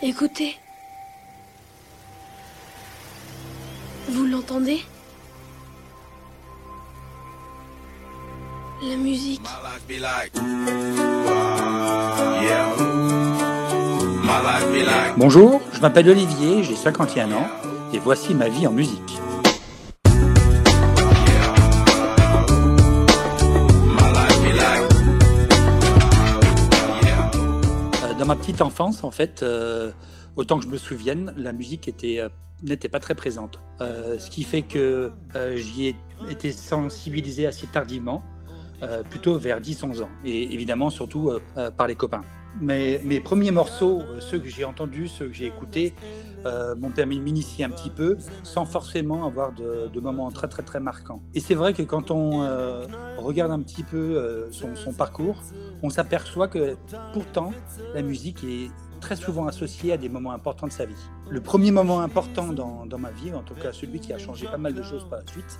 Écoutez. Vous l'entendez? La musique. Bonjour, je m'appelle Olivier, j'ai 51 ans et voici ma vie en musique. Ma petite enfance, en fait, euh, autant que je me souvienne, la musique euh, n'était pas très présente. Euh, ce qui fait que j'y ai été sensibilisé assez tardivement, plutôt vers 10-11 ans, et évidemment surtout euh, euh, par les copains. Mais mes premiers morceaux, euh, ceux que j'ai entendus, ceux que j'ai écoutés, euh, m'ont permis de m'initier un petit peu, sans forcément avoir de, de moments très très très marquants. Et c'est vrai que quand on euh, regarde un petit peu euh, son, son parcours, on s'aperçoit que pourtant la musique est très souvent associée à des moments importants de sa vie. Le premier moment important dans, dans ma vie, en tout cas celui qui a changé pas mal de choses par la suite,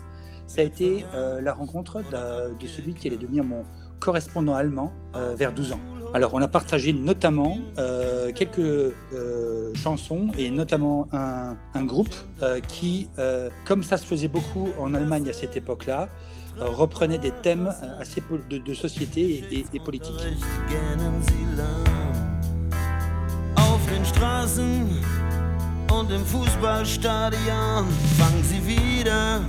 ça a été euh, la rencontre de, celui qui allait devenir mon correspondant allemand euh, vers 12 ans. Alors on a partagé notamment euh, quelques chansons et notamment un, groupe qui, comme ça se faisait beaucoup en Allemagne à cette époque-là, reprenait des thèmes assez de, société et, Straßen und im Fußballstadion fangen sie wieder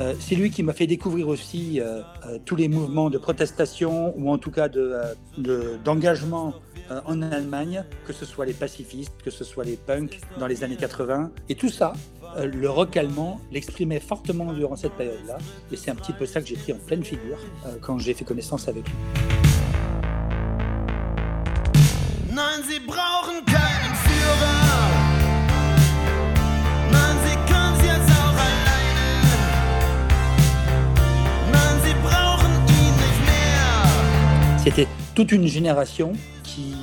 Euh, c'est lui qui m'a fait découvrir aussi euh, euh, tous les mouvements de protestation ou en tout cas de, euh, de- d'engagement euh, en Allemagne, que ce soit les pacifistes, que ce soit les punks dans les années 80. Et tout ça, euh, le rock allemand l'exprimait fortement durant cette période-là. Et c'est un petit peu ça que j'ai pris en pleine figure euh, quand j'ai fait connaissance avec lui. Nein, sie brauchen keinen Führer. Nein, sie können's jetzt auch alleine. Nein, sie brauchen ihn nicht mehr. C'était toute une génération qui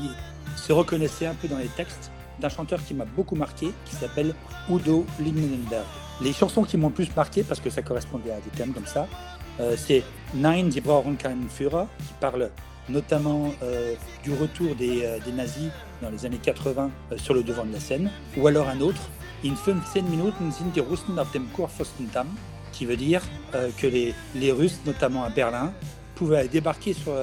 se reconnaissait un peu dans les textes d'un chanteur qui m'a beaucoup marqué, qui s'appelle Udo Lindenberg. Les chansons qui m'ont le plus marqué, parce que ça correspondait à des thèmes comme ça, euh, c'est Nein, Sie brauchen keinen Führer, qui parle notamment euh, du retour des, euh, des nazis dans les années 80 euh, sur le devant de la scène, ou alors un autre, In 15 Minuten sind die Russen auf dem Kurfürstendamm, qui veut dire que les Russes, notamment à Berlin, pouvaient débarquer sur,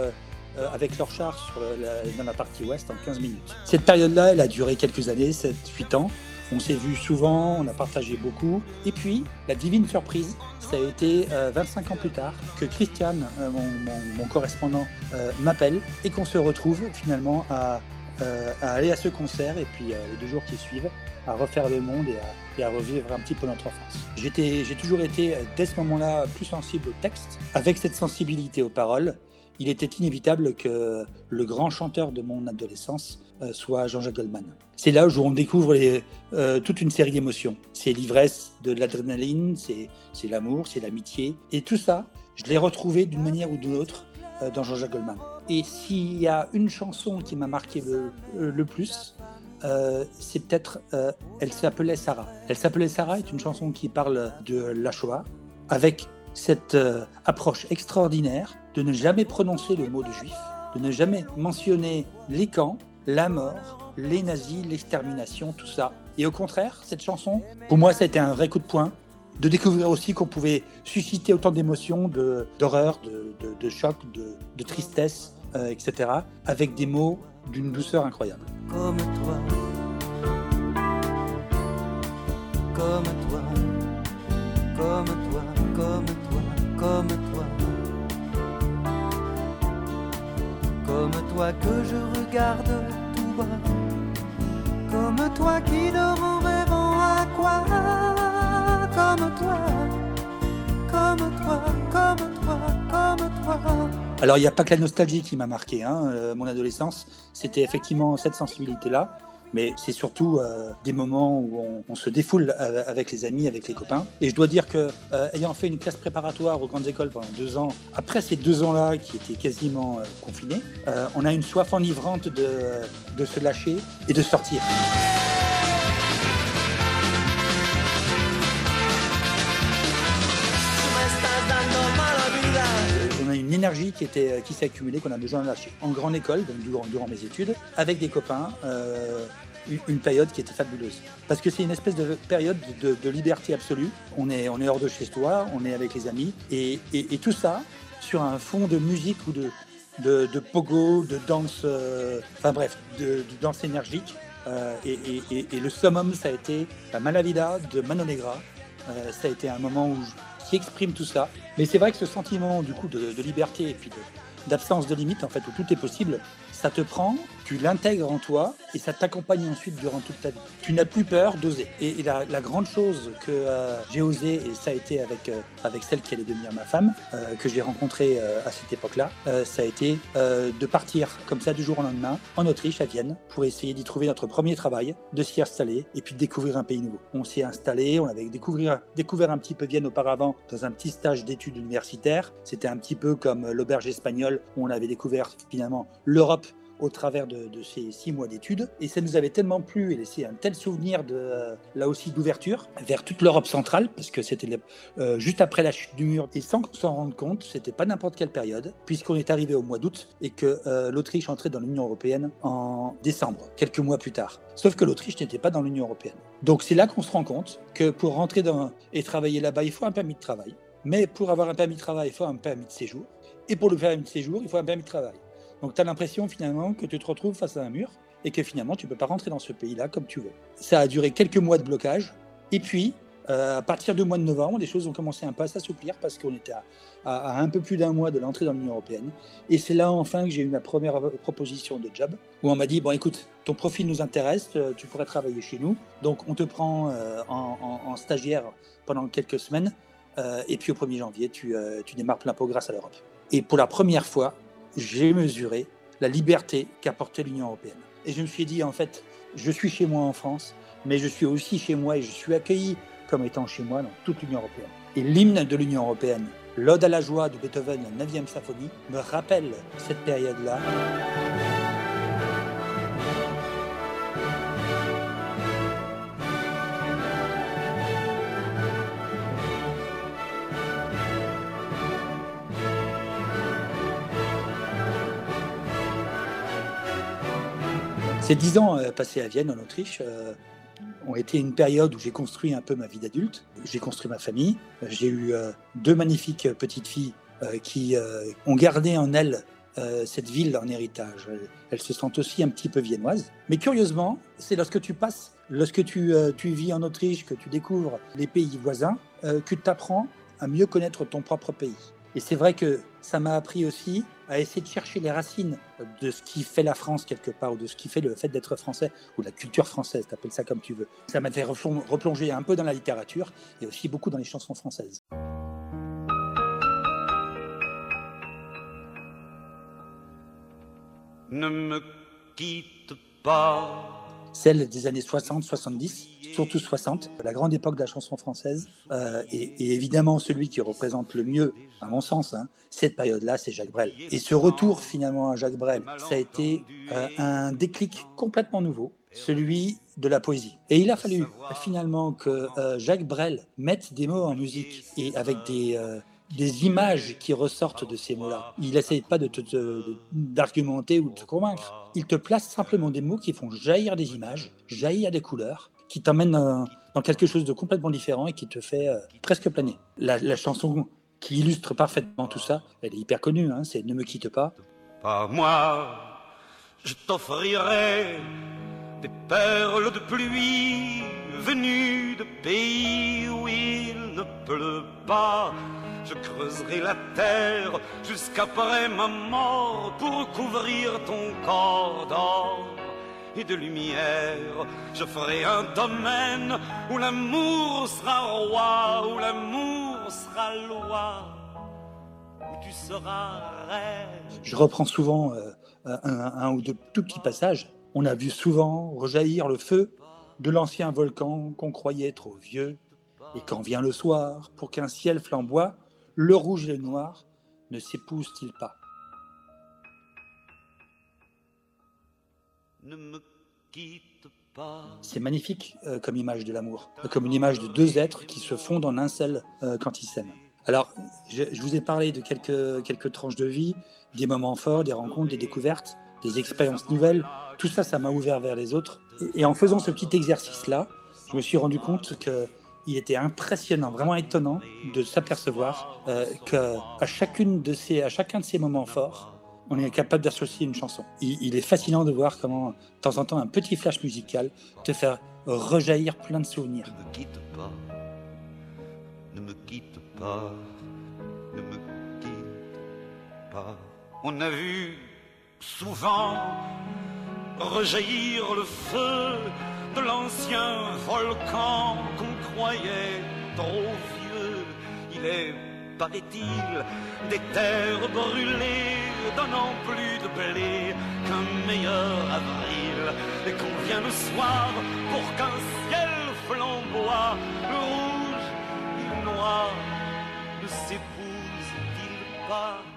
euh, avec leurs chars sur la- dans la partie ouest en 15 minutes. Cette période-là, elle a duré quelques années, 7-8 ans. On s'est vu souvent, on a partagé beaucoup. Et puis, la divine surprise, ça a été euh, 25 ans plus tard que Christian, euh, mon, mon- mon correspondant, euh, m'appelle et qu'on se retrouve finalement à, euh, à aller à ce concert et puis euh, les deux jours qui suivent à refaire le monde et à, et à revivre un petit peu notre enfance. J'ai toujours été, dès ce moment-là, plus sensible au texte. Avec cette sensibilité aux paroles, il était inévitable que le grand chanteur de mon adolescence euh, soit Jean-Jacques Goldman. C'est là où on découvre euh, toute une série d'émotions. C'est l'ivresse de l'adrénaline, c'est l'amour, c'est l'amitié. Et tout ça, je l'ai retrouvé d'une manière ou d'une autre euh, dans Jean-Jacques Goldman. Et s'il y a une chanson qui m'a marqué le, plus, c'est peut-être Elle s'appelait Sarah. Elle s'appelait Sarah est une chanson qui parle de la Shoah avec cette approche extraordinaire de ne jamais prononcer le mot de juif, de ne jamais mentionner les camps, la mort, les nazis, l'extermination, tout ça. Et au contraire, cette chanson, pour moi, ça a été un vrai coup de poing de découvrir aussi qu'on pouvait susciter autant d'émotions, d'horreur, de, de, choc, de, tristesse, euh, etc., avec des mots d'une douceur incroyable. Toi que je regarde tout bas. Comme toi qui dort en rêvant à quoi? Comme toi. Comme toi. Comme toi. Comme toi. Alors, il n'y a pas que la nostalgie qui m'a marqué, hein, euh, mon adolescence. C'était effectivement cette sensibilité-là. Mais c'est surtout euh, des moments où on, se défoule avec les amis, avec les copains. Et je dois dire que, euh, ayant fait une classe préparatoire aux grandes écoles pendant deux ans, après ces deux ans-là qui étaient quasiment euh, confinés, on a une soif enivrante de se lâcher et de sortir. Une énergie qui, était, qui s'est accumulée, qu'on a besoin lâcher. En grande école, donc durant, mes études, avec des copains, euh, une période qui était fabuleuse. Parce que c'est une espèce de période de, liberté absolue. On est, on est hors de chez soi, on est avec les amis, et, et, tout ça sur un fond de musique ou de, de, pogo, de danse, euh, enfin bref, de, danse énergique. Euh, et, le summum, ça a été la Malavida de Mano Negra. Euh, ça a été un moment où, qui exprime tout ça. Mais c'est vrai que ce sentiment du coup de, de liberté et puis d'absence de limite, en fait, où tout est possible, ça te prend, tu l'intègres en toi et ça t'accompagne ensuite durant toute ta vie. Tu n'as plus peur d'oser. Et, la, grande chose que euh, j'ai osé, et ça a été avec, euh, avec celle qui allait devenir ma femme, euh, que j'ai rencontrée à cette époque-là, ça a été de partir comme ça du jour au lendemain en Autriche, à Vienne, pour essayer d'y trouver notre premier travail, de s'y installer et puis de découvrir un pays nouveau. On s'y est installé, on avait découvert, découvert un petit peu Vienne auparavant dans un petit stage d'études universitaires. C'était un petit peu comme l'auberge espagnole où on avait découvert finalement l'Europe au travers de, ces six mois d'études. Et ça nous avait tellement plu et laissé un tel souvenir de, euh, là aussi d'ouverture vers toute l'Europe centrale, parce que c'était euh, juste après la chute du mur. Et sans s'en rendre compte, c'était pas n'importe quelle période, puisqu'on est arrivé au mois d'août et que euh, l'Autriche entrait dans l'Union européenne en décembre, quelques mois plus tard. Sauf que l'Autriche n'était pas dans l'Union européenne. Donc c'est là qu'on se rend compte que pour rentrer et travailler là-bas, il faut un permis de travail. Mais pour avoir un permis de travail, il faut un permis de séjour. Et pour le permis de séjour, il faut un permis de travail. Donc tu as l'impression finalement que tu te retrouves face à un mur et que finalement tu ne peux pas rentrer dans ce pays-là comme tu veux. Ça a duré quelques mois de blocage. Et puis, euh, à partir du mois de novembre, les choses ont commencé un peu à s'assouplir parce qu'on était à, un peu plus d'un mois de l'entrée dans l'Union européenne. Et c'est là enfin que j'ai eu ma première proposition de job où on m'a dit, bon écoute, ton profil nous intéresse, euh, tu pourrais travailler chez nous. Donc on te prend euh, en, stagiaire pendant quelques semaines. et puis au 1er janvier, tu, tu démarres plein pot grâce à l'Europe. Et pour la première fois, j'ai mesuré la liberté qu'apportait l'Union européenne. Et je me suis dit, en fait, je suis chez moi en France, mais je suis aussi chez moi et je suis accueilli comme étant chez moi dans toute l'Union européenne. Et l'hymne de l'Union européenne, l'Ode à la joie de Beethoven, la 9e symphonie, me rappelle cette période-là. Ces dix ans euh, passés à Vienne, en Autriche, euh, ont été une période où j'ai construit un peu ma vie d'adulte. J'ai construit ma famille. J'ai eu euh, deux magnifiques petites filles qui ont gardé en elles cette ville en héritage. Elles se sentent aussi un petit peu viennoises. Mais curieusement, c'est lorsque tu passes, lorsque tu, tu, vis en Autriche, que tu découvres les pays voisins, que tu apprends à mieux connaître ton propre pays. Et c'est vrai que ça m'a appris aussi à essayer de chercher les racines de ce qui fait la France quelque part, ou de ce qui fait le fait d'être français, ou la culture française, t'appelles ça comme tu veux. Ça m'a fait replonger un peu dans la littérature et aussi beaucoup dans les chansons françaises. Ne me quitte pas. Celle des années 60-70, surtout 60, la grande époque de la chanson française, euh, et, évidemment celui qui représente le mieux, à mon sens, hein, cette période-là, c'est Jacques Brel. Et ce retour finalement à Jacques Brel, ça a été euh, un déclic complètement nouveau, celui de la poésie. Et il a fallu finalement que euh, Jacques Brel mette des mots en musique et avec des des images qui ressortent de ces mots-là. Il n'essaye pas de d'argumenter ou de te convaincre. Il te place simplement des mots qui font jaillir des images, jaillir des couleurs, qui t'emmène euh, dans quelque chose de complètement différent et qui te fait euh, presque planer. La, chanson qui illustre parfaitement tout ça, elle est hyper connue, hein, c'est Ne me quitte pas. Pas moi, je t'offrirai des perles de pluie venues de pays où il ne pleut pas. Je creuserai la terre jusqu'après ma mort pour couvrir ton corps d'or et de lumière. Je ferai un domaine où l'amour sera roi, où l'amour sera loi, où tu seras reine. Je reprends souvent euh, un, ou deux tout petits passages. On a vu souvent rejaillir le feu de l'ancien volcan qu'on croyait trop vieux. Et quand vient le soir, pour qu'un ciel flamboie, le rouge et le noir ne s'épousent-ils pas ne me quitte pas. C'est magnifique euh, comme image de l'amour, comme une image de deux êtres qui se fondent en un seul euh, quand ils s'aiment. Alors, je, vous ai parlé de quelques, quelques tranches de vie, des moments forts, des rencontres, des découvertes, des expériences nouvelles. Tout ça, ça m'a ouvert vers les autres. Et, en faisant ce petit exercice-là, je me suis rendu compte qu'il était impressionnant, vraiment étonnant de s'apercevoir euh, qu'à chacune de ces, à chacun de ces moments forts, on est capable d'associer une chanson. Il, est fascinant de voir comment, de temps en temps, un petit flash musical te fait rejaillir plein de souvenirs. Ne me quitte pas, ne me quitte pas, ne me quitte pas. On a vu souvent rejaillir le feu de l'ancien volcan croyait trop vieux. Il est, paraît-il, des terres brûlées, donnant plus de blé qu'un meilleur avril. Et qu'on vient le soir pour qu'un ciel flamboie, le rouge et le noir ne s'épousent-ils pas?